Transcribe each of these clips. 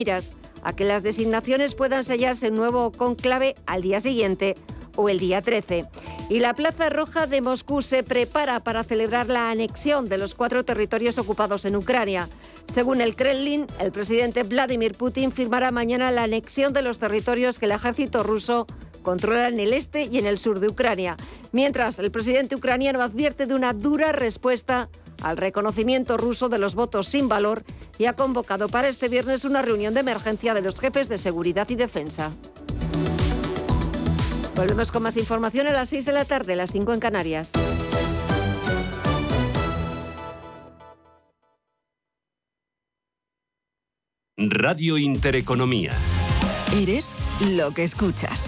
miras a que las designaciones puedan sellarse en nuevo conclave al día siguiente o el día 13. Y la Plaza Roja de Moscú se prepara para celebrar la anexión de los cuatro territorios ocupados en Ucrania. Según el Kremlin, el presidente Vladimir Putin firmará mañana la anexión de los territorios que el ejército ruso controla en el este y en el sur de Ucrania, mientras el presidente ucraniano advierte de una dura respuesta al reconocimiento ruso de los votos sin valor y ha convocado para este viernes una reunión de emergencia de los jefes de seguridad y defensa. Volvemos con más información a las 6 de la tarde, las 5 en Canarias. Radio Intereconomía. Eres lo que escuchas.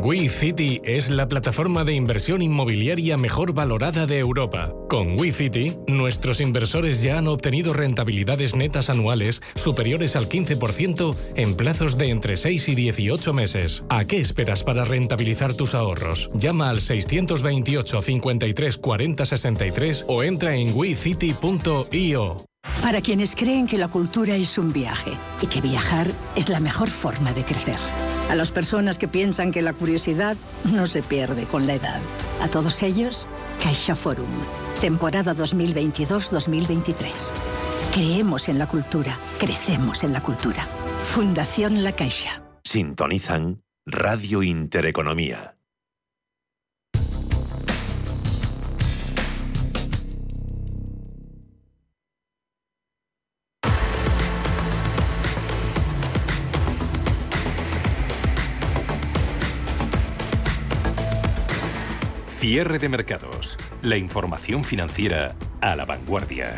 WeCity es la plataforma de inversión inmobiliaria mejor valorada de Europa. Con WeCity, nuestros inversores ya han obtenido rentabilidades netas anuales superiores al 15% en plazos de entre 6 y 18 meses. ¿A qué esperas para rentabilizar tus ahorros? Llama al 628 53 40 63 o entra en wecity.io. Para quienes creen que la cultura es un viaje y que viajar es la mejor forma de crecer. A las personas que piensan que la curiosidad no se pierde con la edad. A todos ellos, Caixa Forum. Temporada 2022-2023. Creemos en la cultura, crecemos en la cultura. Fundación La Caixa. Sintonizan Radio Intereconomía. Cierre de mercados. La información financiera a la vanguardia.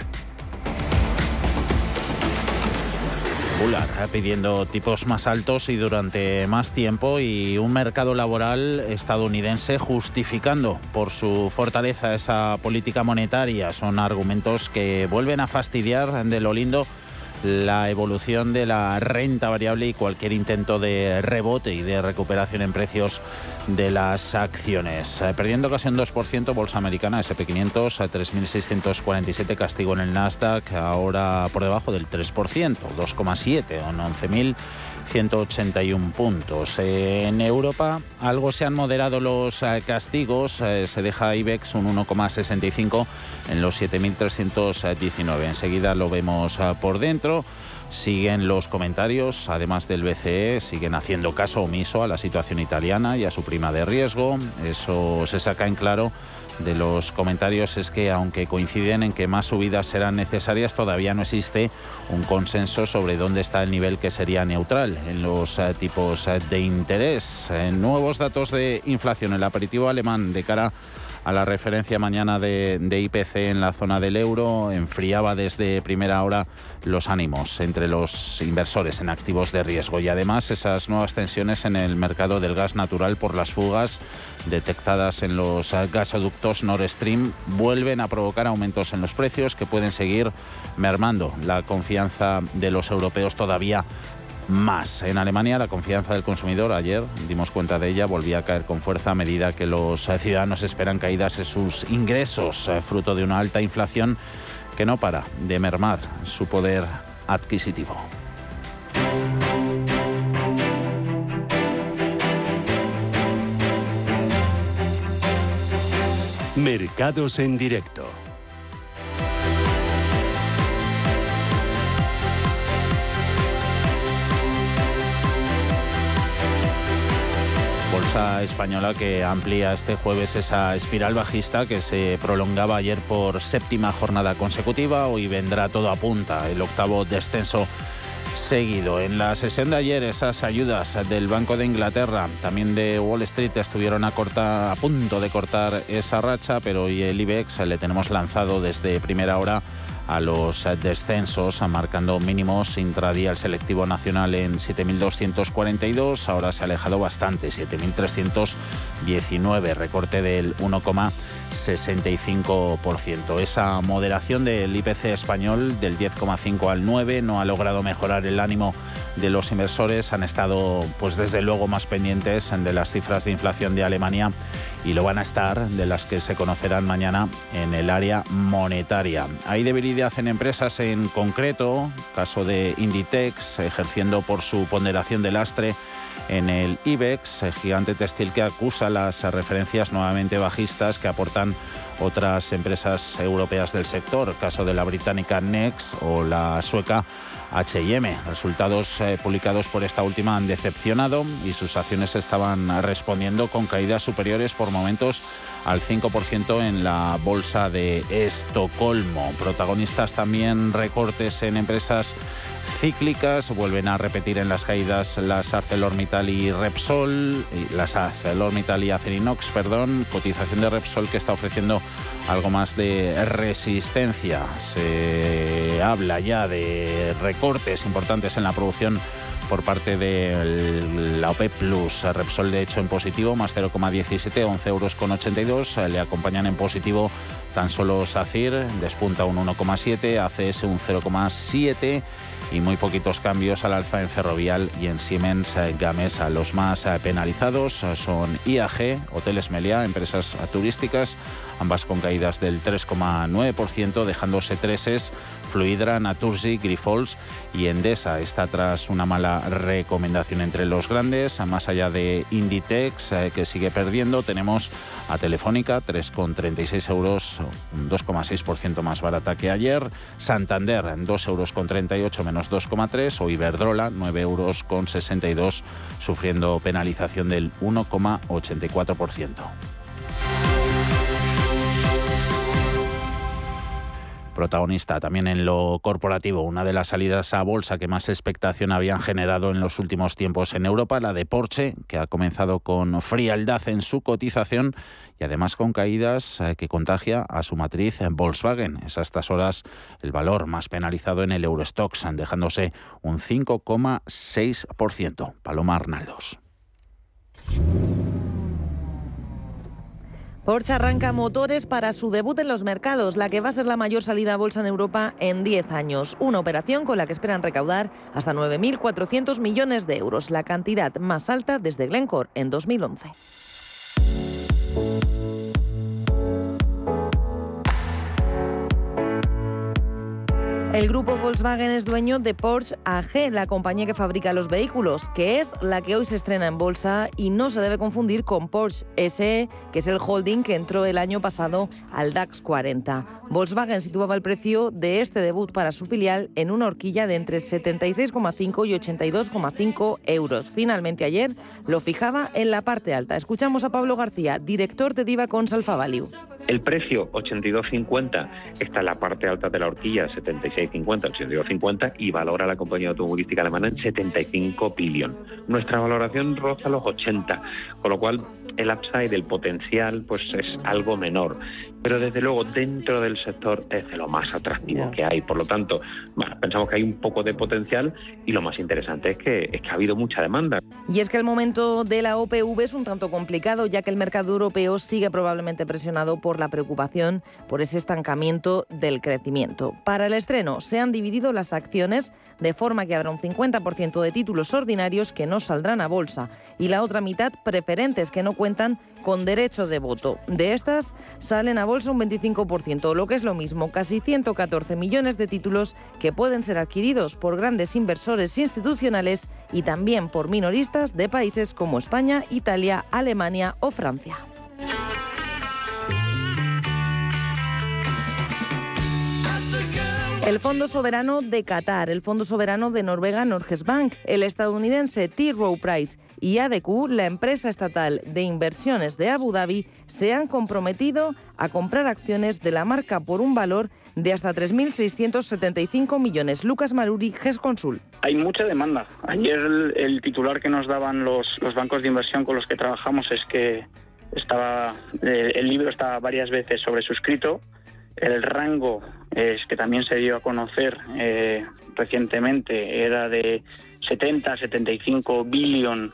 Bullard pidiendo tipos más altos y durante más tiempo y un mercado laboral estadounidense justificando por su fortaleza esa política monetaria. Son argumentos que vuelven a fastidiar de lo lindo la evolución de la renta variable y cualquier intento de rebote y de recuperación en precios de las acciones. Eh, perdiendo casi un 2% Bolsa Americana, SP500 a 3.647 castigo en el Nasdaq, ahora por debajo del 3%, 2,7 en 11.000. 181 puntos. En Europa algo se han moderado los eh, castigos, eh, se deja IBEX un 1,65 en los 7.319. Enseguida lo vemos eh, por dentro. Siguen los comentarios, además del BCE, siguen haciendo caso omiso a la situación italiana y a su prima de riesgo. Eso se saca en claro de los comentarios es que aunque coinciden en que más subidas serán necesarias, todavía no existe un consenso sobre dónde está el nivel que sería neutral en los eh, tipos eh, de interés. nuevos datos de inflación, el aperitivo alemán de cara a la referencia mañana de, IPC en la zona del euro, enfriaba desde primera hora los ánimos entre los inversores en activos de riesgo. Y además esas nuevas tensiones en el mercado del gas natural por las fugas detectadas en los gasoductos Nord Stream vuelven a provocar aumentos en los precios que pueden seguir mermando la confianza de los europeos todavía más. En Alemania la confianza del consumidor, ayer dimos cuenta de ella, volvía a caer con fuerza a medida que los ciudadanos esperan caídas en sus ingresos, eh, fruto de una alta inflación que no para de mermar su poder adquisitivo. Mercados en directo. Española que amplía este jueves esa espiral bajista que se prolongaba ayer por séptima jornada consecutiva. Hoy vendrá todo a punta, el octavo descenso seguido. En la sesión de ayer, esas ayudas del Banco de Inglaterra, también de Wall Street, estuvieron a, cortar, a punto de cortar esa racha, pero hoy el IBEX le tenemos lanzado desde primera hora a los descensos, marcando mínimos intradía el selectivo nacional en 7.242, ahora se ha alejado bastante, 7.319, recorte del 1,65%. Esa moderación del IPC español del 10,5 al 9 no ha logrado mejorar el ánimo de los inversores, han estado pues desde luego más pendientes de las cifras de inflación de Alemania y lo van a estar de las que se conocerán mañana en el área monetaria. Hay debilidad en empresas en concreto, caso de Inditex, ejerciendo por su ponderación de lastre en el IBEX, el gigante textil que acusa las referencias nuevamente bajistas que aportan otras empresas europeas del sector, caso de la británica Next o la sueca HM. Resultados eh, publicados por esta última han decepcionado y sus acciones estaban respondiendo con caídas superiores por momentos al 5% en la bolsa de Estocolmo. Protagonistas también recortes en empresas cíclicas, vuelven a repetir en las caídas las ArcelorMittal y Repsol, las ArcelorMittal y Acerinox, perdón, cotización de Repsol que está ofreciendo algo más de resistencia. Se habla ya de recortes importantes en la producción por parte de la OPEP Plus. Repsol de hecho en positivo, más 0,17, 11 euros con 82. Le acompañan en positivo tan solo SACIR, despunta un 1,7, ACS un 0,7 y muy poquitos cambios al alza en Ferrovial y en Siemens eh, Gamesa. Los más eh, penalizados eh, son IAG, Hoteles Meliá, empresas turísticas, ambas con caídas del 3,9%, dejándose treses Fluidra, Naturgy, Grifols y Endesa. Está tras una mala recomendación entre los grandes. Más allá de Inditex, eh, que sigue perdiendo, tenemos a Telefónica, 3,36 euros, 2,6% más barata que ayer. Santander, 2 euros con 38 menos 2,3. O Iberdrola, 9 euros con 62, sufriendo penalización del 1,84%. Protagonista también en lo corporativo. Una de las salidas a bolsa que más expectación habían generado en los últimos tiempos en Europa, la de Porsche, que ha comenzado con frialdad en su cotización y además con caídas eh, que contagia a su matriz en Volkswagen. Es a estas horas el valor más penalizado en el Eurostox, dejándose un 5,6%. Paloma Arnaldos. Porsche arranca motores para su debut en los mercados, la que va a ser la mayor salida a bolsa en Europa en 10 años. Una operación con la que esperan recaudar hasta 9.400 millones de euros, la cantidad más alta desde Glencore en 2011. El grupo Volkswagen es dueño de Porsche AG, la compañía que fabrica los vehículos, que es la que hoy se estrena en bolsa y no se debe confundir con Porsche SE, que es el holding que entró el año pasado al DAX 40. Volkswagen situaba el precio de este debut para su filial en una horquilla de entre 76,5 y 82,5 euros. Finalmente ayer lo fijaba en la parte alta. Escuchamos a Pablo García, director de Diva Alfa Value. El precio 82.50 está en la parte alta de la horquilla, 76.50, 82.50 y valora la compañía automovilística alemana en 75 billón. Nuestra valoración roza los 80, con lo cual el upside, el potencial, pues es algo menor. Pero desde luego dentro del sector es de lo más atractivo que hay. Por lo tanto, pensamos que hay un poco de potencial y lo más interesante es que, es que ha habido mucha demanda. Y es que el momento de la OPV es un tanto complicado, ya que el mercado europeo sigue probablemente presionado por por la preocupación por ese estancamiento del crecimiento. Para el estreno se han dividido las acciones de forma que habrá un 50% de títulos ordinarios que no saldrán a bolsa y la otra mitad preferentes que no cuentan con derecho de voto. De estas salen a bolsa un 25%, lo que es lo mismo, casi 114 millones de títulos que pueden ser adquiridos por grandes inversores institucionales y también por minoristas de países como España, Italia, Alemania o Francia. El Fondo Soberano de Qatar, el Fondo Soberano de Noruega Norges Bank, el estadounidense T. Rowe Price y ADQ, la empresa estatal de inversiones de Abu Dhabi, se han comprometido a comprar acciones de la marca por un valor de hasta 3.675 millones. Lucas Maruri, GES Consul. Hay mucha demanda. Ayer el, titular que nos daban los, bancos de inversión con los que trabajamos es que estaba eh, el libro está varias veces sobresuscrito el rango es que también se dio a conocer eh, recientemente era de 70 75 billón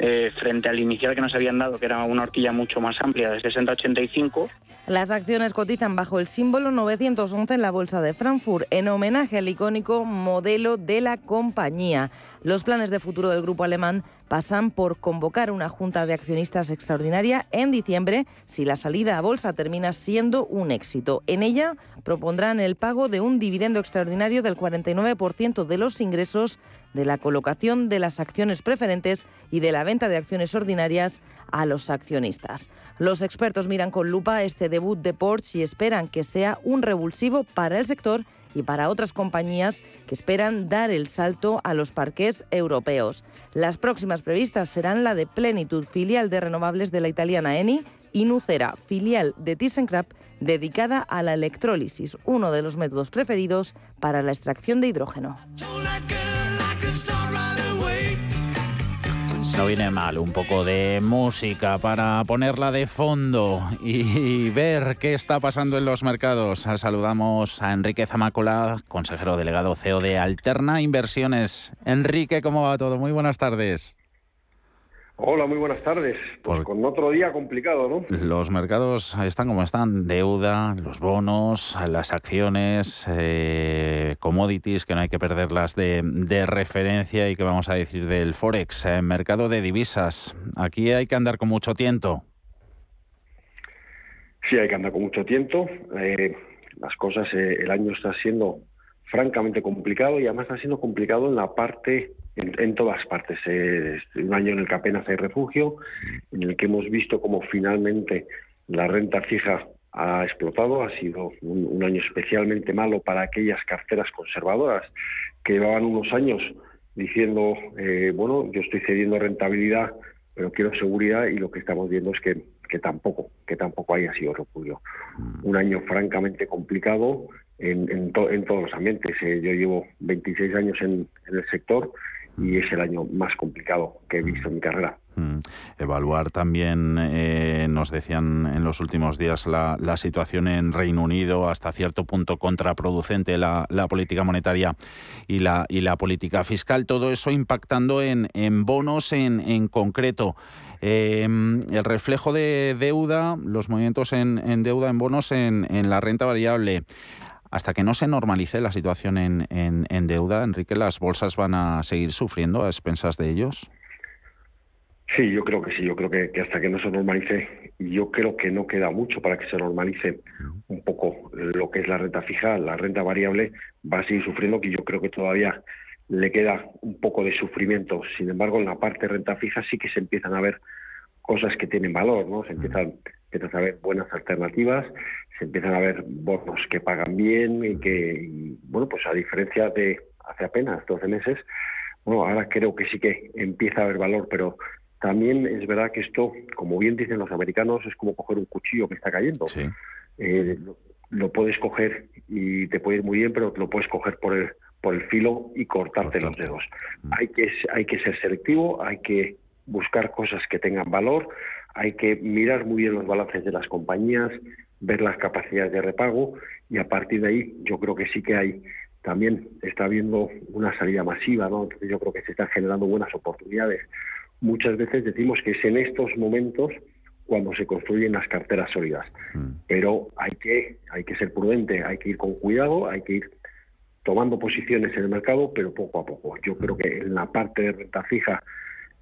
eh, frente al inicial que nos habían dado, que era una horquilla mucho más amplia, de 60 a 85. Las acciones cotizan bajo el símbolo 911 en la Bolsa de Frankfurt, en homenaje al icónico modelo de la compañía. Los planes de futuro del grupo alemán pasan por convocar una junta de accionistas extraordinaria en diciembre si la salida a bolsa termina siendo un éxito. En ella propondrán el pago de un dividendo extraordinario del 49% de los ingresos de la colocación de las acciones preferentes y de la venta de acciones ordinarias a los accionistas. Los expertos miran con lupa este debut de Porsche y esperan que sea un revulsivo para el sector y para otras compañías que esperan dar el salto a los parques europeos. Las próximas previstas serán la de Plenitud, filial de renovables de la italiana Eni, y Nucera, filial de ThyssenKrupp, dedicada a la electrólisis, uno de los métodos preferidos para la extracción de hidrógeno. No viene mal un poco de música para ponerla de fondo y ver qué está pasando en los mercados. Saludamos a Enrique Zamácola, consejero delegado CEO de Alterna Inversiones. Enrique, ¿cómo va todo? Muy buenas tardes. Hola, muy buenas tardes. Pues con otro día complicado, ¿no? Los mercados están como están, deuda, los bonos, las acciones, eh, commodities, que no hay que perderlas de, de, referencia y que vamos a decir del Forex, eh, mercado de divisas. Aquí hay que andar con mucho tiento. Sí, hay que andar con mucho tiento. Eh, las cosas, el año está siendo francamente complicado y además está siendo complicado en la parte en, todas partes. Es un año en el que apenas hay refugio, en el que hemos visto cómo finalmente la renta fija ha explotado, ha sido un, año especialmente malo para aquellas carteras conservadoras que llevaban unos años diciendo, eh, bueno, yo estoy cediendo rentabilidad, pero quiero seguridad y lo que estamos viendo es que, que tampoco, que tampoco haya sido refugio. Un año francamente complicado en, en, todos los ambientes. Eh, yo llevo 26 años en, en el sector y es el año más complicado que he visto en mi carrera. Mm. Evaluar también, eh, nos decían en los últimos días, la, situación en Reino Unido, hasta cierto punto contraproducente la, política monetaria y la, y la política fiscal, todo eso impactando en, en bonos en, en concreto. Em, el reflejo de deuda, los movimientos en, en deuda en bonos en, en la renta variable hasta que no se normalice la situación en, en, deuda, Enrique, ¿las bolsas van a seguir sufriendo a expensas de ellos? Sí, yo creo que sí, yo creo que, hasta que no se normalice, yo creo que no queda mucho para que se normalice un poco lo que es la renta fija, la renta variable va a seguir sufriendo, que yo creo que todavía le queda un poco de sufrimiento. Sin embargo, en la parte renta fija sí que se empiezan a ver cosas que tienen valor, ¿no? Se empiezan, empiezan a ver buenas alternativas, se empiezan a ver bonos que pagan bien y que, bueno, pues a diferencia de hace apenas 12 meses, bueno, ahora creo que sí que empieza a haber valor, pero también es verdad que esto, como bien dicen los americanos, es como coger un cuchillo que está cayendo. Eh, lo, puedes coger y te puede ir muy bien, pero lo puedes coger por el, por el filo y cortarte los dedos. Mm. Hay, que, hay que ser selectivo, hay que buscar cosas que tengan valor, hay que mirar muy bien los balances de las compañías, ver las capacidades de repago y a partir de ahí yo creo que sí que hay también está habiendo una salida masiva, ¿no? Entonces yo creo que se están generando buenas oportunidades. Muchas veces decimos que es en estos momentos cuando se construyen las carteras sólidas. Pero hay que, hay que ser prudente, hay que ir con cuidado, hay que ir tomando posiciones en el mercado, pero poco a poco. Yo creo que en la parte de renta fija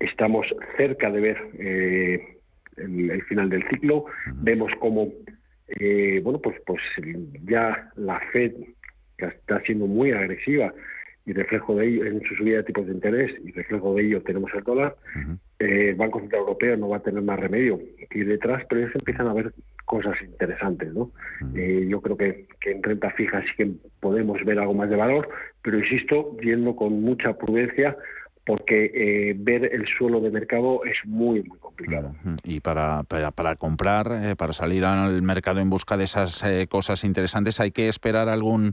estamos cerca de ver eh, el, final del ciclo. Vemos como, eh, bueno, pues, pues ya la Fed que está siendo muy agresiva y reflejo de ello en su subida de tipos de interés y reflejo de ello tenemos el dólar. Eh, el Banco Central Europeo no va a tener más remedio que ir detrás, pero ya se empiezan a ver cosas interesantes. ¿no? Eh, yo creo que, que, en renta fija sí que podemos ver algo más de valor, pero insisto, yendo con mucha prudencia porque eh, ver el suelo de mercado es muy, muy complicado. Y para, para, para comprar, para salir al mercado en busca de esas cosas interesantes, hay que esperar algún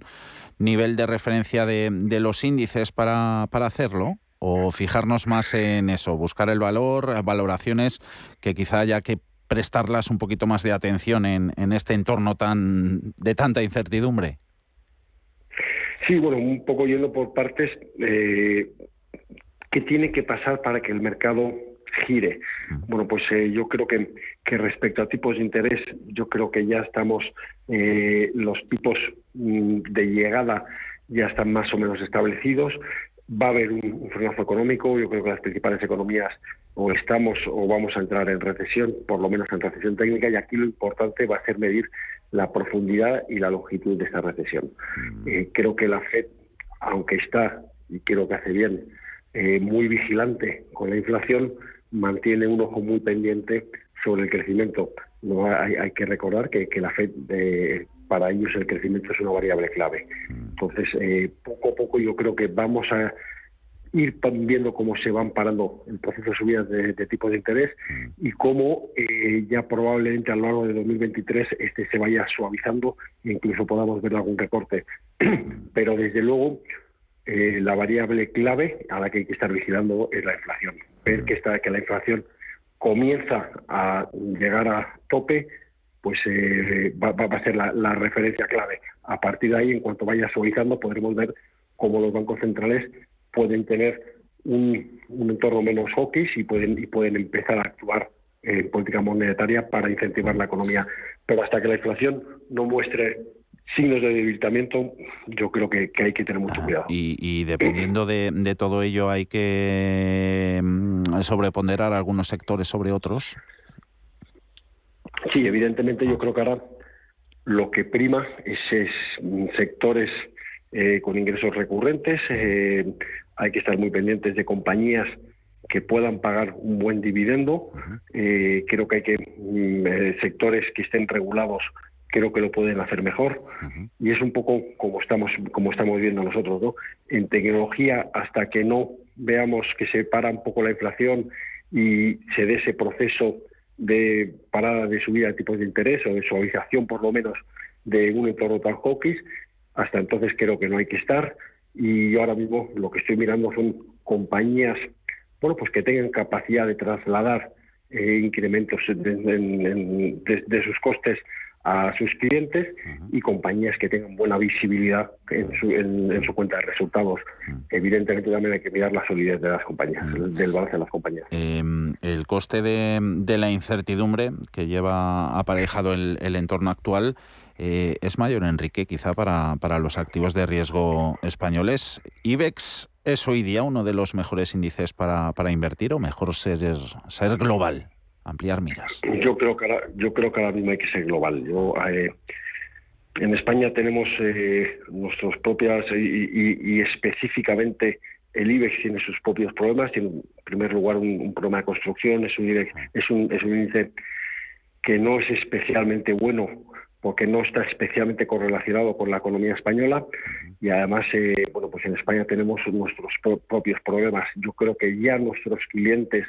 nivel de referencia de, de los índices para, para hacerlo? ¿O fijarnos más en eso, buscar el valor, valoraciones que quizá haya que prestarlas un poquito más de atención en, en este entorno tan de tanta incertidumbre? Sí, bueno, un poco yendo por partes, eh, ¿qué tiene que pasar para que el mercado gire. Bueno, pues eh, yo creo que, que, respecto a tipos de interés, yo creo que ya estamos, eh, los tipos mm, de llegada ya están más o menos establecidos. Va a haber un, frenazo económico. Yo creo que las principales economías o estamos o vamos a entrar en recesión, por lo menos en recesión técnica, y aquí lo importante va a ser medir la profundidad y la longitud de esta recesión. Eh, creo que la FED, aunque está, y creo que hace bien, muy vigilante con la inflación, mantiene un ojo muy pendiente sobre el crecimiento. No hay, hay que recordar que, que la Fed, eh, para ellos el crecimiento es una variable clave. Entonces, eh, poco a poco yo creo que vamos a ir viendo cómo se van parando el proceso de subidas de, de tipos de interés y cómo eh, ya probablemente a lo largo de 2023 este se vaya suavizando e incluso podamos ver algún recorte. Pero desde luego eh, la variable clave a la que hay que estar vigilando es la inflación. Ver que, está, que la inflación comienza a llegar a tope, pues eh, va, a ser la, referencia clave. A partir de ahí, en cuanto vaya suavizando, podremos ver cómo los bancos centrales pueden tener un, entorno menos hawkish y pueden, y pueden empezar a actuar en política monetaria para incentivar la economía. Pero hasta que la inflación no muestre signos de debilitamiento, yo creo que, hay que tener mucho cuidado. Y, dependiendo de, todo ello, hay que mm, sobreponderar algunos sectores sobre otros. Sí, evidentemente yo creo que ahora lo que prima es, sectores eh, con ingresos recurrentes. Eh, hay que estar muy pendientes de compañías que puedan pagar un buen dividendo. Eh, creo que hay que mm, sectores que estén regulados creo que lo pueden hacer mejor. Y es un poco como estamos como estamos viendo nosotros no en tecnología hasta que no veamos que se para un poco la inflación y se dé ese proceso de parada de subida de tipos de interés o de suavización por lo menos de un entorno tan hawkish hasta entonces creo que no hay que estar. Y ahora mismo lo que estoy mirando son compañías bueno pues que tengan capacidad de trasladar eh, incrementos de sus costes a sus clientes y compañías que tengan buena visibilidad en su, en, su cuenta de resultados. Evidentemente también hay que mirar la solidez de las compañías, del balance de las compañías. Em, el coste de, de, la incertidumbre que lleva aparejado el, el entorno actual eh, es mayor, Enrique, quizá para, para los activos de riesgo españoles. ¿IBEX es hoy día uno de los mejores índices para, para invertir o mejor ser, ser global? Ampliar miras? Yo creo que ahora, yo creo que ahora mismo hay que ser global. Yo, eh, en España tenemos eh, nuestros propias y, específicamente el IBEX tiene sus propios problemas. Tiene en primer lugar un, problema de construcción, es un, es un, es un índice que no es especialmente bueno porque no está especialmente correlacionado con la economía española y además eh, bueno pues en España tenemos nuestros propios problemas yo creo que ya nuestros clientes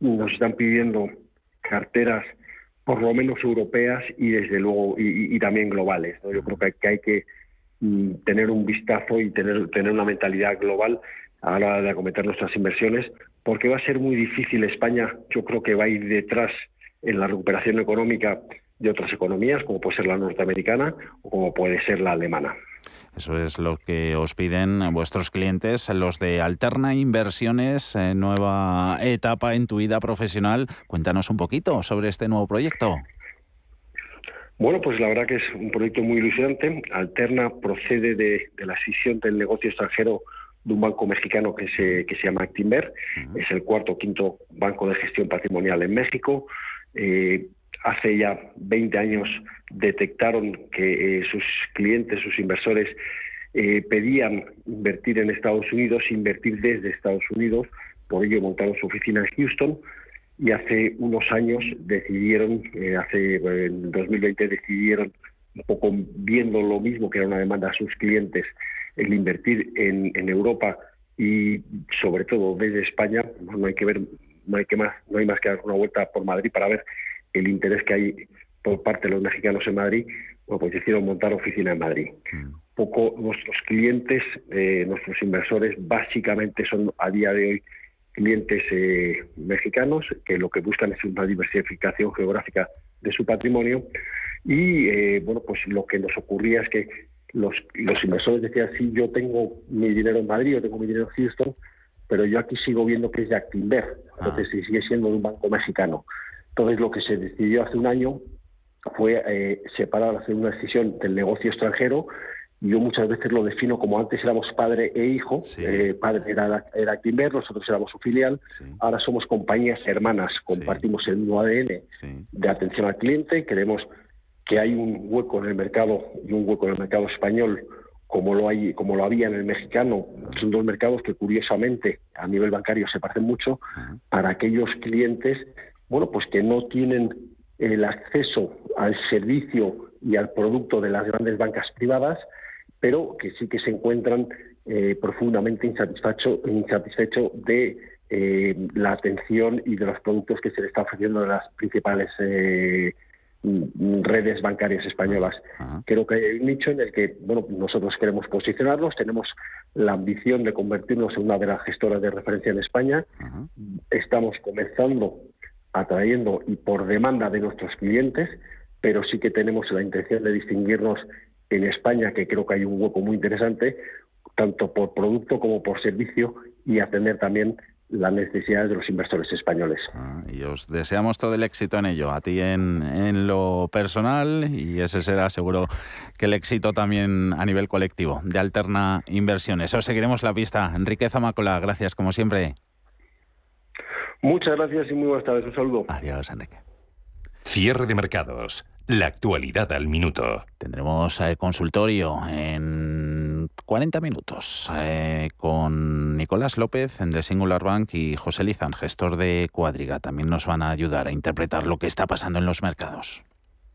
nos están pidiendo carteras por lo menos europeas y desde luego y, también globales. Yo creo que hay que, mm, tener un vistazo y tener, tener una mentalidad global a la hora de acometer nuestras inversiones, porque va a ser muy difícil. España yo creo que va a ir detrás en la recuperación económica de otras economías, como puede ser la norteamericana o como puede ser la alemana. Eso es lo que os piden vuestros clientes, los de Alterna Inversiones, eh, nueva etapa en tu vida profesional. Cuéntanos un poquito sobre este nuevo proyecto. Bueno, pues la verdad que es un proyecto muy ilusionante. Alterna procede de, la escisión del negocio extranjero de un banco mexicano que se, que se llama Actinver. Es el cuarto o quinto banco de gestión patrimonial en México. Eh, hace ya 20 años detectaron que eh, sus clientes, sus inversores, eh, pedían invertir en Estados Unidos, invertir desde Estados Unidos, por ello montaron su oficina en Houston y hace unos años decidieron, eh, hace en 2020 decidieron un poco viendo lo mismo que era una demanda a sus clientes, el invertir en, en Europa y sobre todo desde España, no hay que ver, no hay que más, no hay más que dar una vuelta por Madrid para ver el interés que hay por parte de los mexicanos en Madrid, bueno, pues decidieron montar oficina en Madrid. Mm. Poco nuestros clientes, eh, nuestros inversores, básicamente son a día de hoy clientes eh, mexicanos que lo que buscan es una diversificación geográfica de su patrimonio y eh, bueno pues lo que nos ocurría es que los, los inversores decían sí yo tengo mi dinero en Madrid yo tengo mi dinero en Houston pero yo aquí sigo viendo que es de Actinver ah. entonces sigue siendo de un banco mexicano entonces, lo que se decidió hace un año fue eh, separar, hacer una decisión del negocio extranjero. Yo muchas veces lo defino como antes éramos padre e hijo. Eh, padre era, era Timber, nosotros éramos su filial. Ahora somos compañías hermanas, compartimos el mismo ADN de atención al cliente. Creemos que hay un hueco en el mercado y un hueco en el mercado español como lo hay como lo había en el mexicano son dos mercados que curiosamente a nivel bancario se parecen mucho para aquellos clientes bueno, pues que no tienen el acceso al servicio y al producto de las grandes bancas privadas, pero que sí que se encuentran eh, profundamente insatisfechos insatisfecho de eh, la atención y de los productos que se le está ofreciendo a las principales eh, redes bancarias españolas. Creo que hay un nicho en el que bueno, nosotros queremos posicionarnos, tenemos la ambición de convertirnos en una de las gestoras de referencia en España. Estamos comenzando atrayendo y por demanda de nuestros clientes, pero sí que tenemos la intención de distinguirnos en España, que creo que hay un hueco muy interesante, tanto por producto como por servicio, y atender también las necesidades de los inversores españoles. Ah, y os deseamos todo el éxito en ello, a ti en, lo personal y ese será seguro que el éxito también a nivel colectivo de Alterna Inversiones. Os seguiremos la pista. Enrique Zamacola, gracias como siempre. Muchas gracias y muy buenas tardes. Un saludo. Adiós, Enrique. Cierre de mercados. La actualidad al minuto. Tendremos eh, consultorio en 40 minutos eh, con Nicolás López de Singular Bank y José Lizán, gestor de Cuadriga. También nos van a ayudar a interpretar lo que está pasando en los mercados.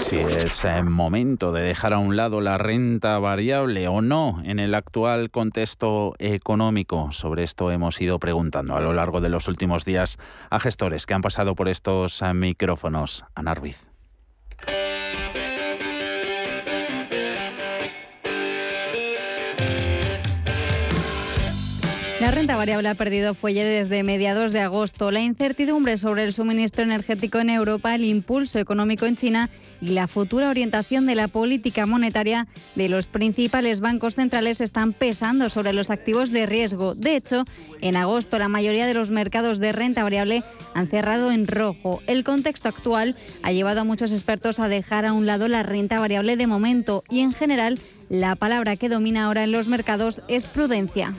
Si es momento de dejar a un lado la renta variable o no en el actual contexto económico. Sobre esto hemos ido preguntando a lo largo de los últimos días a gestores que han pasado por estos micrófonos. Ana Ruiz. La renta variable ha perdido fuelle desde mediados de agosto. La incertidumbre sobre el suministro energético en Europa, el impulso económico en China y la futura orientación de la política monetaria de los principales bancos centrales están pesando sobre los activos de riesgo. De hecho, en agosto la mayoría de los mercados de renta variable han cerrado en rojo. El contexto actual ha llevado a muchos expertos a dejar a un lado la renta variable de momento y en general la palabra que domina ahora en los mercados es prudencia.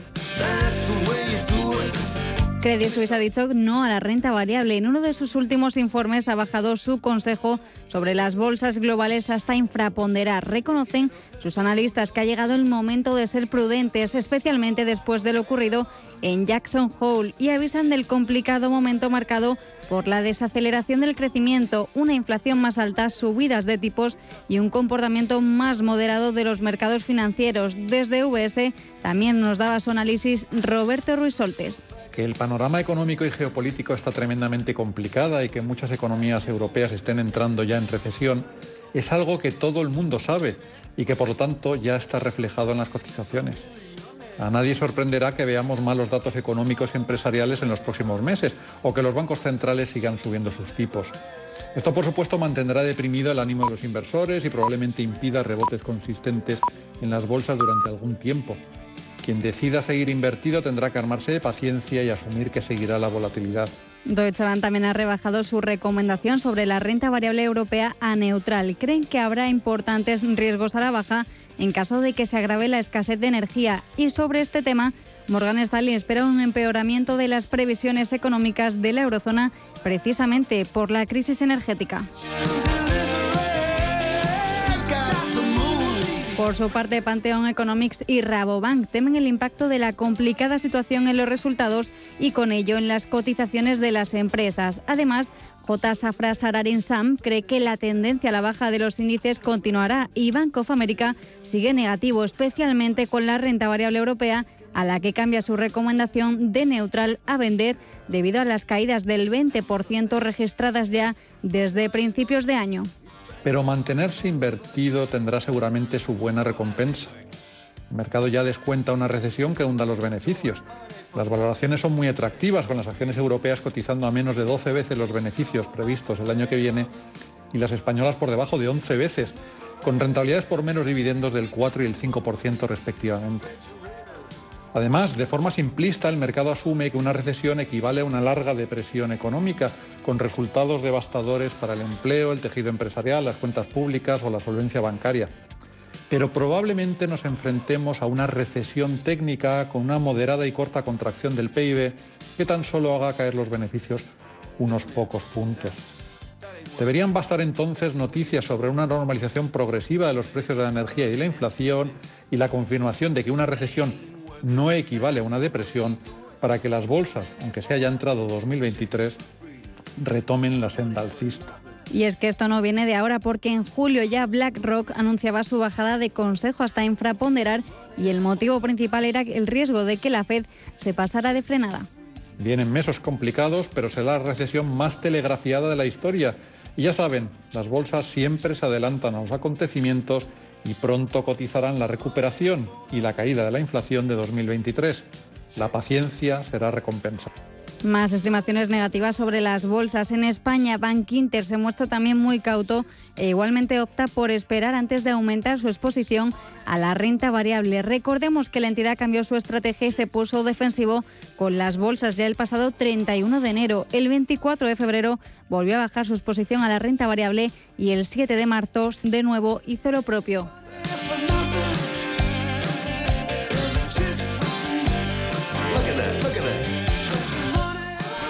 Credit Suisse ha dicho no a la renta variable. En uno de sus últimos informes ha bajado su consejo sobre las bolsas globales hasta infraponderar. Reconocen sus analistas que ha llegado el momento de ser prudentes, especialmente después de lo ocurrido en Jackson Hole, y avisan del complicado momento marcado por la desaceleración del crecimiento, una inflación más alta, subidas de tipos y un comportamiento más moderado de los mercados financieros. Desde VS también nos daba su análisis Roberto Ruiz Soltes. Que el panorama económico y geopolítico está tremendamente complicada y que muchas economías europeas estén entrando ya en recesión es algo que todo el mundo sabe y que por lo tanto ya está reflejado en las cotizaciones. A nadie sorprenderá que veamos malos datos económicos y empresariales en los próximos meses o que los bancos centrales sigan subiendo sus tipos. Esto, por supuesto, mantendrá deprimido el ánimo de los inversores y probablemente impida rebotes consistentes en las bolsas durante algún tiempo. Quien decida seguir invertido tendrá que armarse de paciencia y asumir que seguirá la volatilidad. Deutsche Bank también ha rebajado su recomendación sobre la renta variable europea a neutral. Creen que habrá importantes riesgos a la baja en caso de que se agrave la escasez de energía. Y sobre este tema, Morgan Stanley espera un empeoramiento de las previsiones económicas de la eurozona precisamente por la crisis energética. Por su parte, Pantheon Economics y Rabobank temen el impacto de la complicada situación en los resultados y con ello en las cotizaciones de las empresas. Además, J. Safra Sararin Sam cree que la tendencia a la baja de los índices continuará y Bank of America sigue negativo, especialmente con la renta variable europea a la que cambia su recomendación de neutral a vender debido a las caídas del 20% registradas ya desde principios de año pero mantenerse invertido tendrá seguramente su buena recompensa. El mercado ya descuenta una recesión que hunda los beneficios. Las valoraciones son muy atractivas, con las acciones europeas cotizando a menos de 12 veces los beneficios previstos el año que viene y las españolas por debajo de 11 veces, con rentabilidades por menos dividendos del 4 y el 5% respectivamente. Además, de forma simplista, el mercado asume que una recesión equivale a una larga depresión económica, con resultados devastadores para el empleo, el tejido empresarial, las cuentas públicas o la solvencia bancaria. Pero probablemente nos enfrentemos a una recesión técnica con una moderada y corta contracción del PIB que tan solo haga caer los beneficios unos pocos puntos. Deberían bastar entonces noticias sobre una normalización progresiva de los precios de la energía y la inflación y la confirmación de que una recesión no equivale a una depresión para que las bolsas, aunque se haya entrado 2023, retomen la senda alcista. Y es que esto no viene de ahora porque en julio ya BlackRock anunciaba su bajada de consejo hasta infraponderar y el motivo principal era el riesgo de que la Fed se pasara de frenada. Vienen meses complicados, pero será la recesión más telegrafiada de la historia. Y ya saben, las bolsas siempre se adelantan a los acontecimientos y pronto cotizarán la recuperación y la caída de la inflación de 2023. La paciencia será recompensada. Más estimaciones negativas sobre las bolsas. En España, Bank Inter se muestra también muy cauto e igualmente opta por esperar antes de aumentar su exposición a la renta variable. Recordemos que la entidad cambió su estrategia y se puso defensivo con las bolsas ya el pasado 31 de enero. El 24 de febrero volvió a bajar su exposición a la renta variable y el 7 de marzo de nuevo hizo lo propio.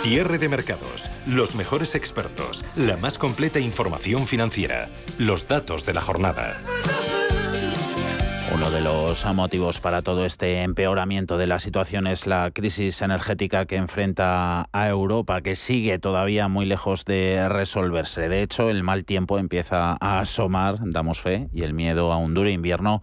Cierre de mercados, los mejores expertos, la más completa información financiera, los datos de la jornada. Uno de los motivos para todo este empeoramiento de la situación es la crisis energética que enfrenta a Europa, que sigue todavía muy lejos de resolverse. De hecho, el mal tiempo empieza a asomar, damos fe, y el miedo a un duro invierno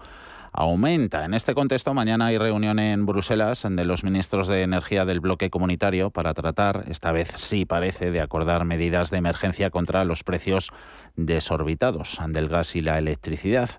aumenta. En este contexto, mañana hay reunión en Bruselas de los ministros de Energía del bloque comunitario para tratar, esta vez sí parece, de acordar medidas de emergencia contra los precios desorbitados del gas y la electricidad.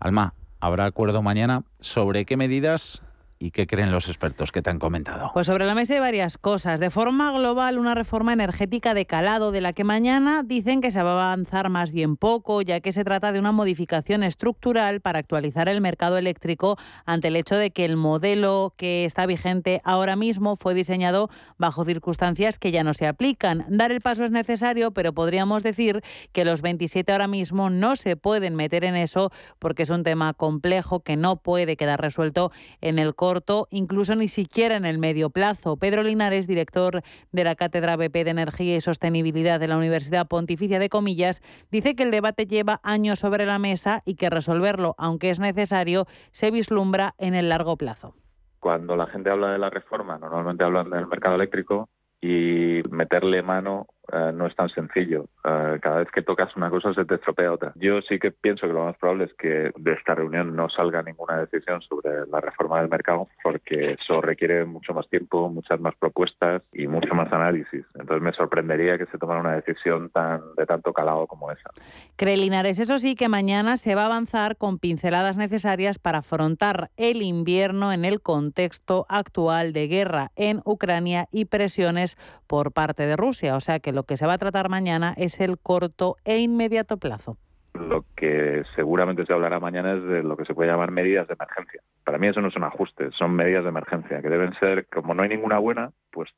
Alma, ¿habrá acuerdo mañana sobre qué medidas ¿Y qué creen los expertos que te han comentado? Pues sobre la mesa hay varias cosas. De forma global, una reforma energética de calado, de la que mañana dicen que se va a avanzar más bien poco, ya que se trata de una modificación estructural para actualizar el mercado eléctrico ante el hecho de que el modelo que está vigente ahora mismo fue diseñado bajo circunstancias que ya no se aplican. Dar el paso es necesario, pero podríamos decir que los 27 ahora mismo no se pueden meter en eso porque es un tema complejo que no puede quedar resuelto en el corto incluso ni siquiera en el medio plazo. Pedro Linares, director de la Cátedra BP de Energía y Sostenibilidad de la Universidad Pontificia de Comillas, dice que el debate lleva años sobre la mesa y que resolverlo, aunque es necesario, se vislumbra en el largo plazo. Cuando la gente habla de la reforma, normalmente hablan del mercado eléctrico y meterle mano eh, no es tan sencillo. Eh, cada vez que tocas una cosa se te estropea otra. Yo sí que pienso que lo más probable es que de esta reunión no salga ninguna decisión sobre la reforma del mercado porque eso requiere mucho más tiempo, muchas más propuestas y mucho más análisis. Entonces me sorprendería que se tomara una decisión tan de tanto calado como esa. Cree Linares, eso sí que mañana se va a avanzar con pinceladas necesarias para afrontar el invierno en el contexto actual de guerra en Ucrania y presiones por parte de Rusia. O sea que lo que se va a tratar mañana es el corto e inmediato plazo. Lo que seguramente se hablará mañana es de lo que se puede llamar medidas de emergencia. Para mí eso no son ajustes, son medidas de emergencia, que deben ser, como no hay ninguna buena, pues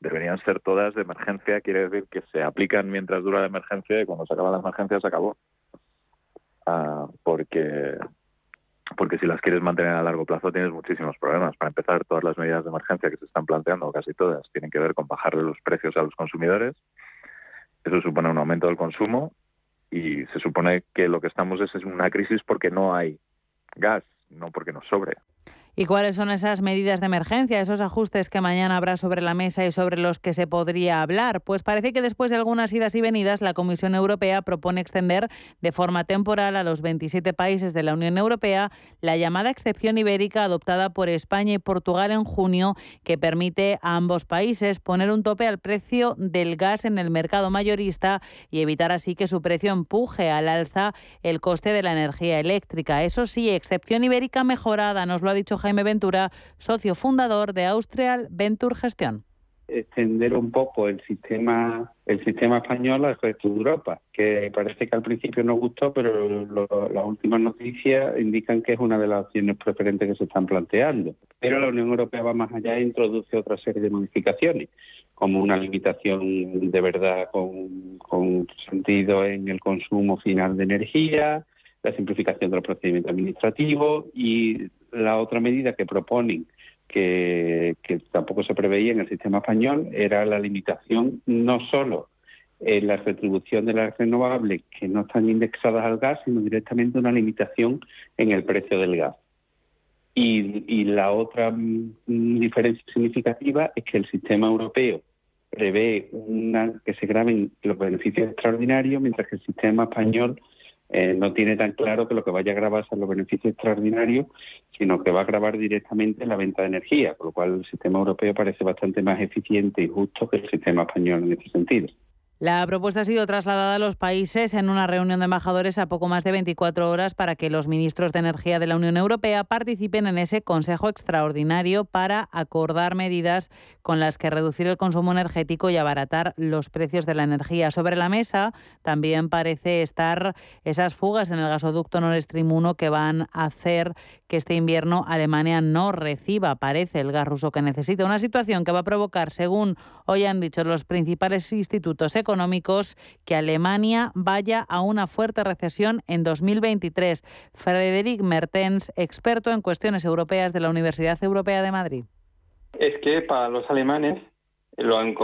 deberían ser todas de emergencia, quiere decir que se aplican mientras dura la emergencia y cuando se acaba la emergencia se acabó. Ah, porque porque si las quieres mantener a largo plazo tienes muchísimos problemas. Para empezar, todas las medidas de emergencia que se están planteando, casi todas, tienen que ver con bajarle los precios a los consumidores. Eso supone un aumento del consumo y se supone que lo que estamos es en una crisis porque no hay gas, no porque nos sobre. ¿Y cuáles son esas medidas de emergencia, esos ajustes que mañana habrá sobre la mesa y sobre los que se podría hablar? Pues parece que después de algunas idas y venidas, la Comisión Europea propone extender de forma temporal a los 27 países de la Unión Europea la llamada excepción ibérica adoptada por España y Portugal en junio, que permite a ambos países poner un tope al precio del gas en el mercado mayorista y evitar así que su precio empuje al alza el coste de la energía eléctrica. Eso sí, excepción ibérica mejorada, nos lo ha dicho Jaime Ventura, socio fundador de Austrial Venture Gestión extender un poco el sistema el sistema español al resto de Europa, que parece que al principio nos gustó, pero las últimas noticias indican que es una de las opciones preferentes que se están planteando. Pero la Unión Europea va más allá e introduce otra serie de modificaciones, como una limitación de verdad con sentido en el consumo final de energía, la simplificación de los procedimientos administrativos y la otra medida que proponen, que, tampoco se preveía en el sistema español, era la limitación no solo en la retribución de las renovables que no están indexadas al gas, sino directamente una limitación en el precio del gas. Y, la otra mm, diferencia significativa es que el sistema europeo prevé una, que se graben los beneficios extraordinarios, mientras que el sistema español eh, no tiene tan claro que lo que vaya a grabar son los beneficios extraordinarios, sino que va a grabar directamente la venta de energía, con lo cual el sistema europeo parece bastante más eficiente y justo que el sistema español en este sentido. La propuesta ha sido trasladada a los países en una reunión de embajadores a poco más de 24 horas para que los ministros de Energía de la Unión Europea participen en ese Consejo Extraordinario para acordar medidas con las que reducir el consumo energético y abaratar los precios de la energía. Sobre la mesa también parece estar esas fugas en el gasoducto Nord Stream 1 que van a hacer que este invierno Alemania no reciba, parece, el gas ruso que necesita. Una situación que va a provocar, según hoy han dicho los principales institutos económicos que Alemania vaya a una fuerte recesión en 2023. Frederic Mertens, experto en cuestiones europeas de la Universidad Europea de Madrid. Es que para los alemanes, lo han,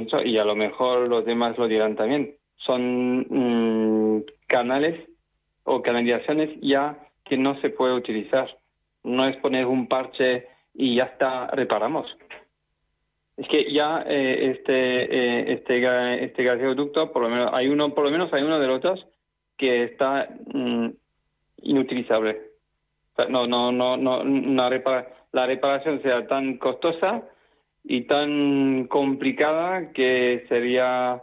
dicho y a lo mejor los demás lo dirán también, son mm, canales o canalizaciones ya que no se puede utilizar. No es poner un parche y ya está, reparamos. Es que ya eh, este, eh, este, este gasoducto, por lo menos hay uno, por lo menos hay uno de los dos que está mm, inutilizable. no, no, no, no, la reparación sea tan costosa y tan complicada que sería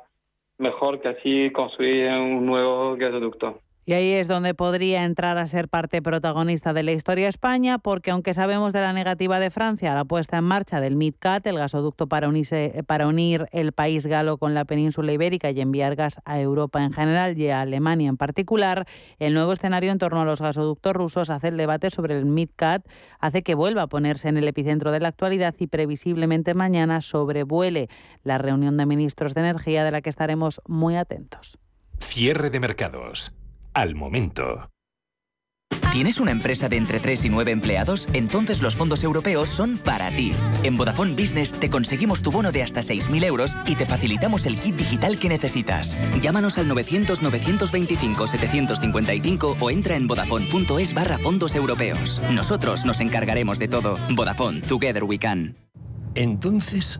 mejor que así construir un nuevo gasoducto. Y ahí es donde podría entrar a ser parte protagonista de la historia España, porque aunque sabemos de la negativa de Francia a la puesta en marcha del MidCat, el gasoducto para, unir el país galo con la península ibérica y enviar gas a Europa en general y a Alemania en particular, el nuevo escenario en torno a los gasoductos rusos hace el debate sobre el MidCat, hace que vuelva a ponerse en el epicentro de la actualidad y previsiblemente mañana sobrevuele la reunión de ministros de energía de la que estaremos muy atentos. Cierre de mercados al momento. ¿Tienes una empresa de entre 3 y 9 empleados? Entonces los fondos europeos son para ti. En Vodafone Business te conseguimos tu bono de hasta 6.000 euros y te facilitamos el kit digital que necesitas. Llámanos al 900-925-755 o entra en vodafone.es barra fondos europeos. Nosotros nos encargaremos de todo. Vodafone, Together We Can. Entonces...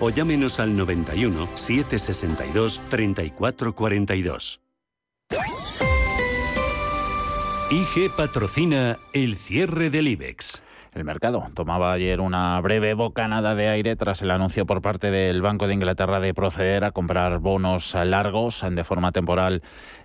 o llámenos al 91 762 3442. IG patrocina el cierre del IBEX. El mercado tomaba ayer una breve bocanada de aire tras el anuncio por parte del Banco de Inglaterra de proceder a comprar bonos largos de forma temporal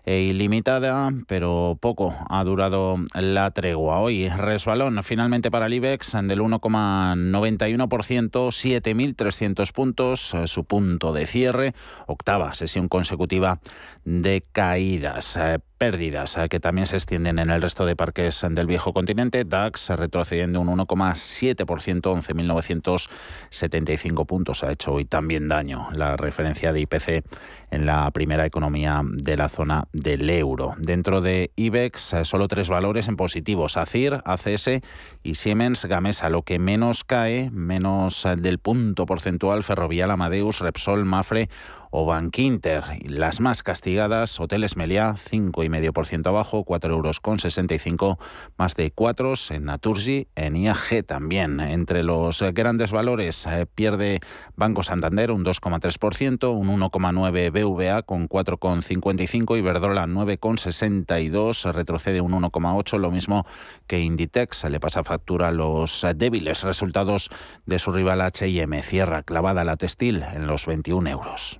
e ilimitada, pero poco ha durado la tregua. Hoy resbalón finalmente para el IBEX del 1,91%, 7.300 puntos, su punto de cierre, octava sesión consecutiva de caídas pérdidas eh, que también se extienden en el resto de parques del viejo continente. DAX retrocediendo un 1,7%, 11.975 puntos. Ha hecho hoy también daño la referencia de IPC en la primera economía de la zona del euro. Dentro de IBEX, eh, solo tres valores en positivos, ACIR, ACS y Siemens Gamesa. Lo que menos cae, menos eh, del punto porcentual, Ferrovial, Amadeus, Repsol, Mafre o Bankinter. Las más castigadas, Hoteles Meliá, 5,5% abajo, 4 euros con 65, más de 4 en Naturgy, en IAG también. Entre los grandes valores eh, pierde Banco Santander un 2,3%, un 1,9% BVA con 4,55, Iberdrola 9,62, retrocede un 1,8, lo mismo que Inditex, le pasa factura a los débiles resultados de su rival H&M, cierra clavada la textil en los 21 euros.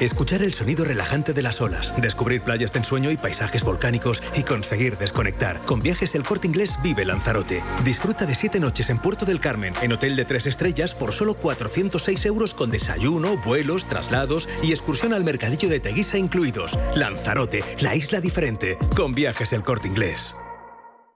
Escuchar el sonido relajante de las olas, descubrir playas de ensueño y paisajes volcánicos y conseguir desconectar. Con viajes El Corte Inglés vive Lanzarote. Disfruta de siete noches en Puerto del Carmen, en hotel de tres estrellas por solo 406 euros con desayuno, vuelos, traslados y excursión al mercadillo de Teguisa incluidos. Lanzarote, la isla diferente. Con viajes El Corte Inglés.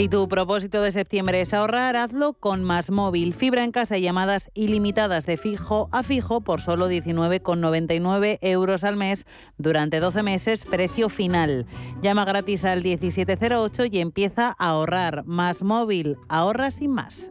Si tu propósito de septiembre es ahorrar, hazlo con Más Móvil. Fibra en casa y llamadas ilimitadas de fijo a fijo por solo 19,99 euros al mes durante 12 meses, precio final. Llama gratis al 1708 y empieza a ahorrar. Más Móvil, ahorra sin más.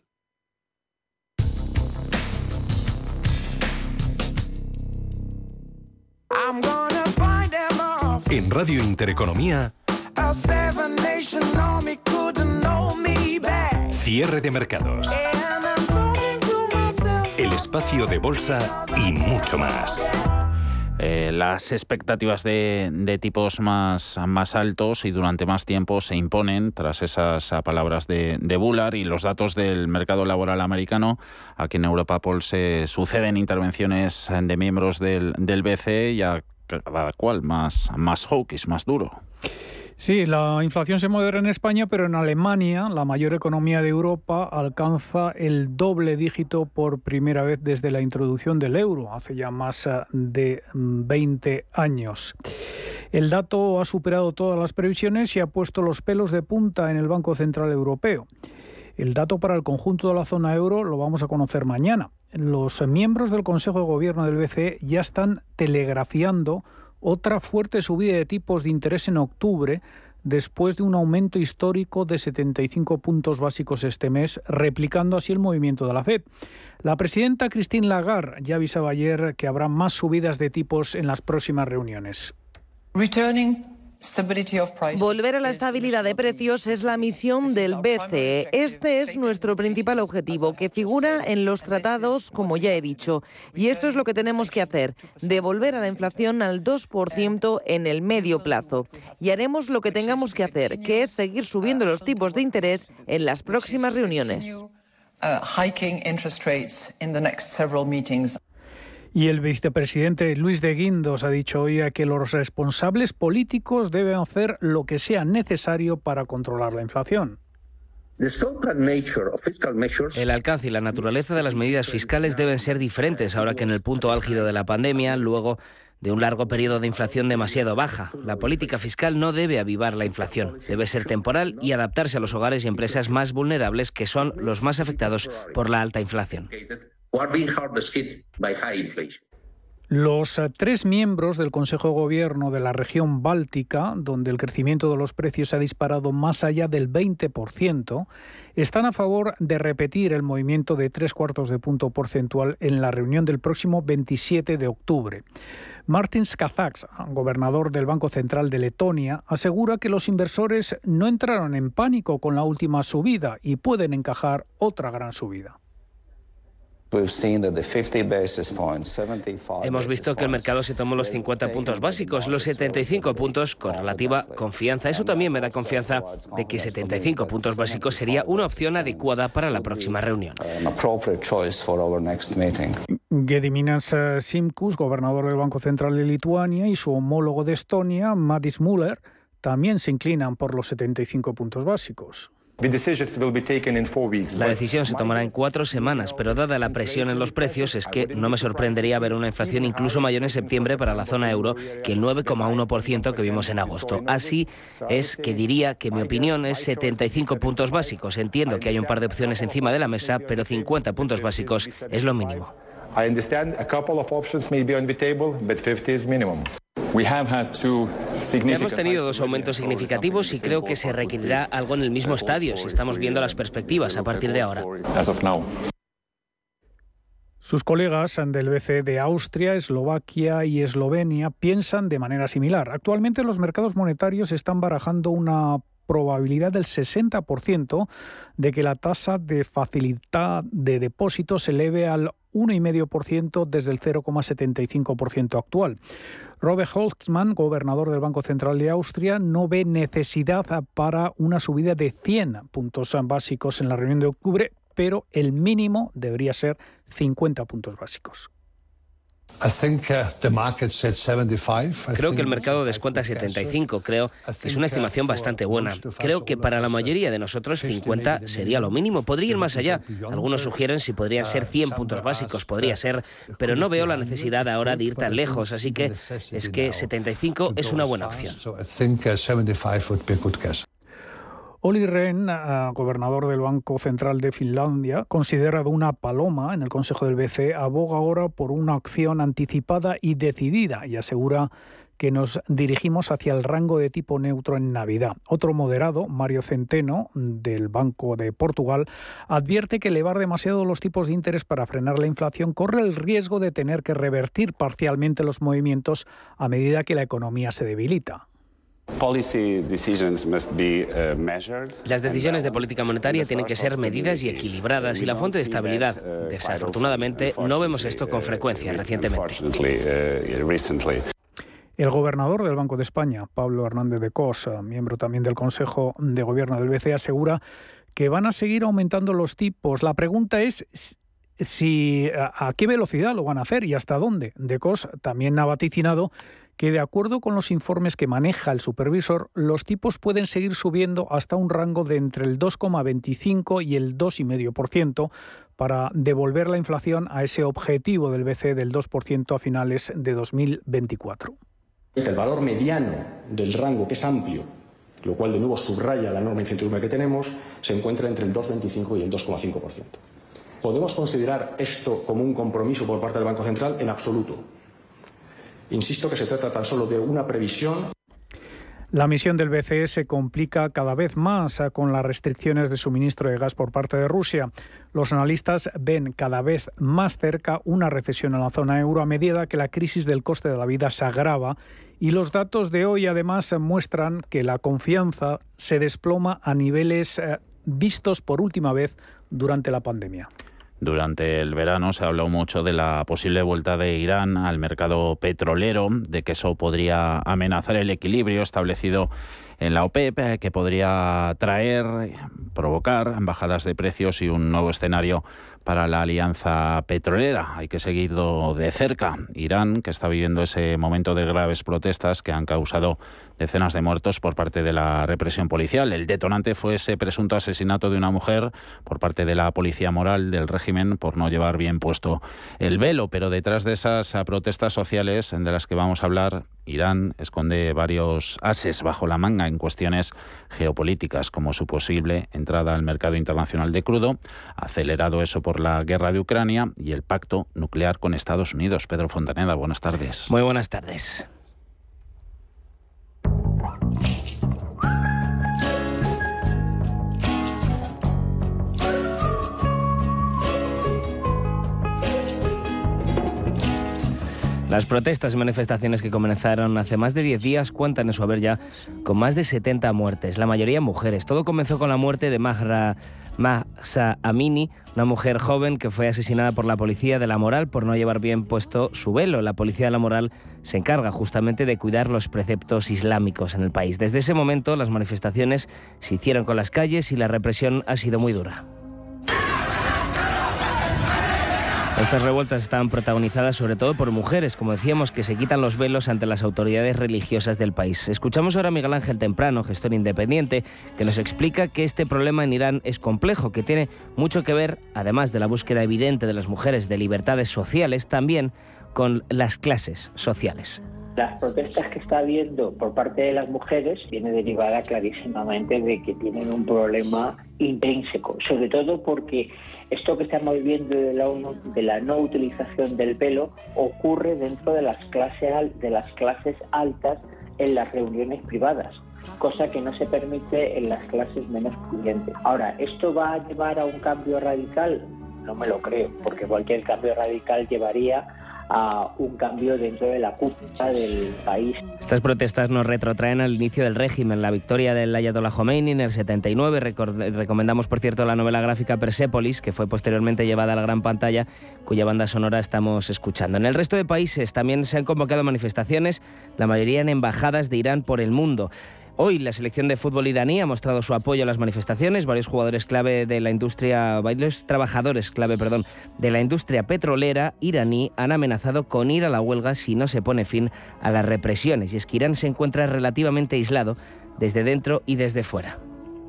En Radio Intereconomía, cierre de mercados. El espacio de bolsa y mucho más. Eh, las expectativas de, de, tipos más, más altos y durante más tiempo se imponen tras esas palabras de, de Bullard y los datos del mercado laboral americano. Aquí en Europa se suceden intervenciones de miembros del, del BCE y a cada cual más, más hawkish, más duro. Sí, la inflación se modera en España, pero en Alemania, la mayor economía de Europa, alcanza el doble dígito por primera vez desde la introducción del euro, hace ya más eh, de 20 mm, años. El dato ha superado todas las previsiones y ha puesto los pelos de punta en el Banco Central Europeo. El dato para el conjunto de la zona euro lo vamos a conocer mañana. Los miembros del Consejo de Gobierno del BCE ya están telegrafiando otra fuerte subida de tipos de interés en octubre después de un aumento histórico de 75 puntos básicos este mes, replicando así el movimiento de la Fed. La presidenta Christine Lagarde ya avisaba ayer que habrá más subidas de tipos en las próximas reuniones. Volver a la estabilidad de precios es la misión del BCE. Este es nuestro principal objetivo, que figura en los tratados, como ya he dicho. Y esto es lo que tenemos que hacer, devolver a la inflación al 2% en el medio plazo. Y haremos lo que tengamos que hacer, que es seguir subiendo los tipos de interés en las próximas reuniones. Y el vicepresidente Luis de Guindos ha dicho hoy que los responsables políticos deben hacer lo que sea necesario para controlar la inflación. El alcance y la naturaleza de las medidas fiscales deben ser diferentes ahora que en el punto álgido de la pandemia, luego de un largo periodo de inflación demasiado baja. La política fiscal no debe avivar la inflación, debe ser temporal y adaptarse a los hogares y empresas más vulnerables que son los más afectados por la alta inflación. Los eh, tres miembros del Consejo de Gobierno de la región báltica, donde el crecimiento de los precios ha disparado más allá del 20%, están a favor de repetir el movimiento de tres cuartos de punto porcentual en la reunión del próximo 27 de octubre. Martin Skazaks, gobernador del Banco Central de Letonia, asegura que los inversores no entraron en pánico con la última subida y pueden encajar otra gran subida. Hemos visto que el mercado se tomó los 50 puntos básicos, los 75 puntos con relativa confianza. Eso también me da confianza de que 75 puntos básicos sería una opción adecuada para la próxima reunión. Gediminas eh, Simkus, gobernador del Banco Central de Lituania, y su homólogo de Estonia, Madis Müller, también se inclinan por los 75 puntos básicos. La decisión se tomará en cuatro semanas, pero dada la presión en los precios, es que no me sorprendería ver una inflación incluso mayor en septiembre para la zona euro que el 9,1% que vimos en agosto. Así es que diría que mi opinión es 75 puntos básicos. Entiendo que hay un par de opciones encima de la mesa, pero 50 puntos básicos es lo mínimo. I understand a couple of options may be on the table, but 50 is minimum. Hemos tenido dos aumentos significativos y creo que se requerirá algo en el mismo estadio si estamos viendo las perspectivas a partir de ahora. Sus colegas del BCE de Austria, Eslovaquia y Eslovenia piensan de manera similar. Actualmente los mercados monetarios están barajando una probabilidad del 60% de que la tasa de facilidad de depósito se eleve al 1,5% desde el 0,75% actual. Robert Holtzmann, gobernador del Banco Central de Austria, no ve necesidad para una subida de 100 puntos básicos en la reunión de octubre, pero el mínimo debería ser 50 puntos básicos. Uh, creo que el mercado descuenta 75, creo es una estimación bastante buena. Creo que para la mayoría de nosotros 50 sería lo mínimo. Podría ir más allá. Algunos sugieren si podrían ser 100 puntos básicos, podría ser, pero no veo la necesidad ahora de ir tan lejos, así que es que 75 es una buena opción. Olli Rehn, ah, gobernador del Banco Central de Finlandia, considerado una paloma en el Consejo del BCE, aboga ahora por una acción anticipada y decidida y asegura que nos dirigimos hacia el rango de tipo neutro en Navidad. Otro moderado, Mario Centeno, del Banco de Portugal, advierte que elevar demasiado los tipos de interés para frenar la inflación corre el riesgo de tener que revertir parcialmente los movimientos a medida que la economía se debilita. Uh, Las decisiones de política monetaria tienen que ser medidas y equilibradas y la fuente de estabilidad. Uh, Desafortunadamente, no vemos esto con uh, frecuencia recientemente. El gobernador del Banco de España, Pablo Hernández de Cos, miembro también del Consejo de Gobierno del BCE, asegura que van a seguir aumentando los tipos. La pregunta es si a, qué velocidad lo van a hacer y hasta dónde. De Cos también ha vaticinado que de acuerdo con los informes que maneja el supervisor, los tipos pueden seguir subiendo hasta un rango de entre el 2,25 y el 2,5% para devolver la inflación a ese objetivo del BCE del 2% a finales de 2024. El valor mediano del rango, que es amplio, lo cual de nuevo subraya la enorme incertidumbre que tenemos, se encuentra entre el 2,25 y el 2,5%. ¿Podemos considerar esto como un compromiso por parte del Banco Central? En absoluto. Insisto que se trata tan solo de una previsión. La misión del BCE se complica cada vez más con las restricciones de suministro de gas por parte de Rusia. Los analistas ven cada vez más cerca una recesión en la zona euro a medida que la crisis del coste de la vida se agrava y los datos de hoy además muestran que la confianza se desploma a niveles eh, vistos por última vez durante la pandemia. Durante el verano se habló mucho de la posible vuelta de Irán al mercado petrolero, de que eso podría amenazar el equilibrio establecido en la OPEP, que podría traer, provocar bajadas de precios y un nuevo escenario para la alianza petrolera. Hay que seguirlo de cerca. Irán, que está viviendo ese momento de graves protestas que han causado decenas de muertos por parte de la represión policial. El detonante fue ese presunto asesinato de una mujer por parte de la policía moral del régimen por no llevar bien puesto el velo. Pero detrás de esas protestas sociales de las que vamos a hablar, Irán esconde varios ases bajo la manga en cuestiones geopolíticas, como su posible entrada al mercado internacional de crudo, acelerado eso por la guerra de Ucrania y el pacto nuclear con Estados Unidos. Pedro Fontaneda, buenas tardes. Muy buenas tardes. Las protestas y manifestaciones que comenzaron hace más de 10 días cuentan en su haber ya con más de 70 muertes, la mayoría mujeres. Todo comenzó con la muerte de Mahra Mahsa Amini, una mujer joven que fue asesinada por la policía de la moral por no llevar bien puesto su velo. La policía de la moral se encarga justamente de cuidar los preceptos islámicos en el país. Desde ese momento las manifestaciones se hicieron con las calles y la represión ha sido muy dura. Estas revueltas están protagonizadas sobre todo por mujeres, como decíamos, que se quitan los velos ante las autoridades religiosas del país. Escuchamos ahora a Miguel Ángel Temprano, gestor independiente, que nos explica que este problema en Irán es complejo, que tiene mucho que ver, además de la búsqueda evidente de las mujeres de libertades sociales, también con las clases sociales. Las protestas que está habiendo por parte de las mujeres viene derivada clarísimamente de que tienen un problema intrínseco, sobre todo porque esto que estamos viendo de la, de la no utilización del pelo ocurre dentro de las, clases, de las clases altas en las reuniones privadas cosa que no se permite en las clases menos pudientes. Ahora, ¿esto va a llevar a un cambio radical? No me lo creo, porque cualquier cambio radical llevaría a un cambio dentro de la cúpula del país. Estas protestas nos retrotraen al inicio del régimen, la victoria del Ayatollah Khomeini en el 79. recomendamos, por cierto, la novela gráfica Persepolis, que fue posteriormente llevada a la gran pantalla, cuya banda sonora estamos escuchando. En el resto de países también se han convocado manifestaciones, la mayoría en embajadas de Irán por el mundo. Hoy la selección de fútbol iraní ha mostrado su apoyo a las manifestaciones. Varios jugadores clave de la industria, varios trabajadores clave, perdón, de la industria petrolera iraní han amenazado con ir a la huelga si no se pone fin a las represiones. Y es que Irán se encuentra relativamente aislado desde dentro y desde fuera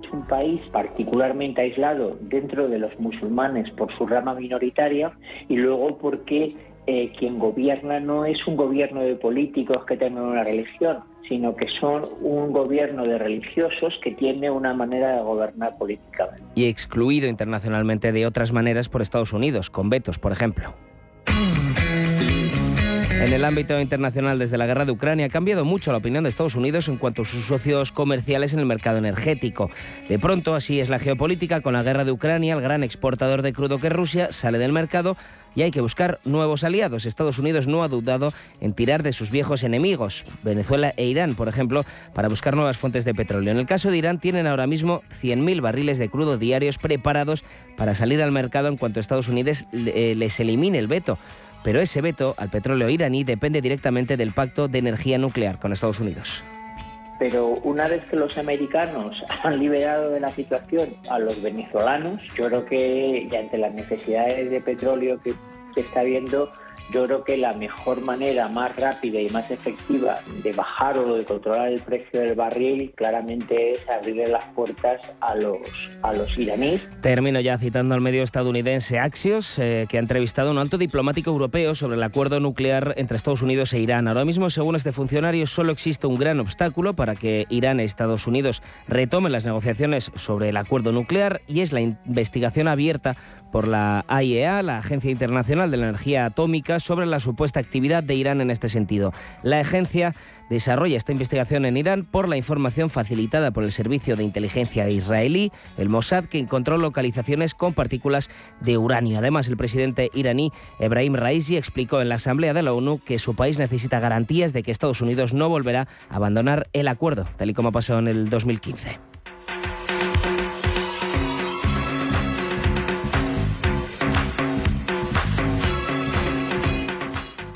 Es un país particularmente aislado dentro de los musulmanes por su rama minoritaria y luego porque eh, quien gobierna no es un gobierno de políticos que tengan una religión, sino que son un gobierno de religiosos que tiene una manera de gobernar políticamente. Y excluido internacionalmente de otras maneras por Estados Unidos, con vetos, por ejemplo. En el ámbito internacional, desde la guerra de Ucrania, ha cambiado mucho la opinión de Estados Unidos en cuanto a sus socios comerciales en el mercado energético. De pronto, así es la geopolítica, con la guerra de Ucrania, el gran exportador de crudo que Rusia sale del mercado y hay que buscar nuevos aliados. Estados Unidos no ha dudado en tirar de sus viejos enemigos, Venezuela e Irán, por ejemplo, para buscar nuevas fuentes de petróleo. En el caso de Irán, tienen ahora mismo 100.000 barriles de crudo diarios preparados para salir al mercado en cuanto Estados Unidos eh, les elimine el veto. Pero ese veto al petróleo iraní depende directamente del pacto de energía nuclear con Estados Unidos. Pero una vez que los americanos han liberado de la situación a los venezolanos, yo creo que ya ante las necesidades de petróleo que se está viendo, yo creo que la mejor manera más rápida y más efectiva de bajar o de controlar el precio del barril claramente es abrirle las puertas a los, a los iraníes. Termino ya citando al medio estadounidense Axios, eh, que ha entrevistado a un alto diplomático europeo sobre el acuerdo nuclear entre Estados Unidos e Irán. Ahora mismo, según este funcionario, solo existe un gran obstáculo para que Irán y Estados Unidos retomen las negociaciones sobre el acuerdo nuclear y es la investigación abierta por la AIEA, la Agencia Internacional de la Energía Atómica, sobre la supuesta actividad de Irán en este sentido. La agencia desarrolla esta investigación en Irán por la información facilitada por el servicio de inteligencia israelí, el Mossad, que encontró localizaciones con partículas de uranio. Además, el presidente iraní Ebrahim Raisi explicó en la Asamblea de la ONU que su país necesita garantías de que Estados Unidos no volverá a abandonar el acuerdo, tal y como pasó en el 2015.